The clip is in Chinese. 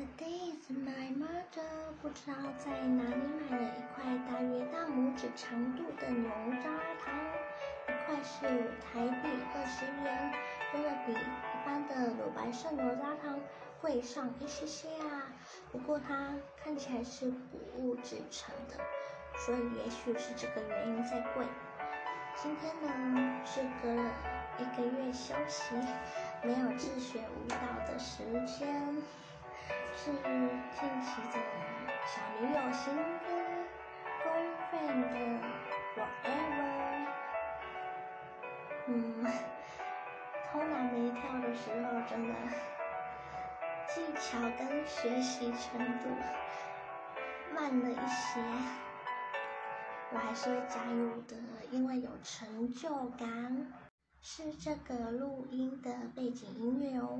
Today is my mother，不知道在哪里买了一块大约大拇指长度的牛轧糖，一块是台币二十元，真的比一般的乳白色牛轧糖贵上一些些啊。不过它看起来是谷物制成的，所以也许是这个原因在贵。今天呢是隔了一个月休息，没有自学舞蹈的时间，是近期的小女友新歌《Girlfriend》的 Forever。嗯，偷懒没跳的时候，真的技巧跟学习程度慢了一些。我还是会加油的，因为有成就感。是这个录音的背景音乐哦。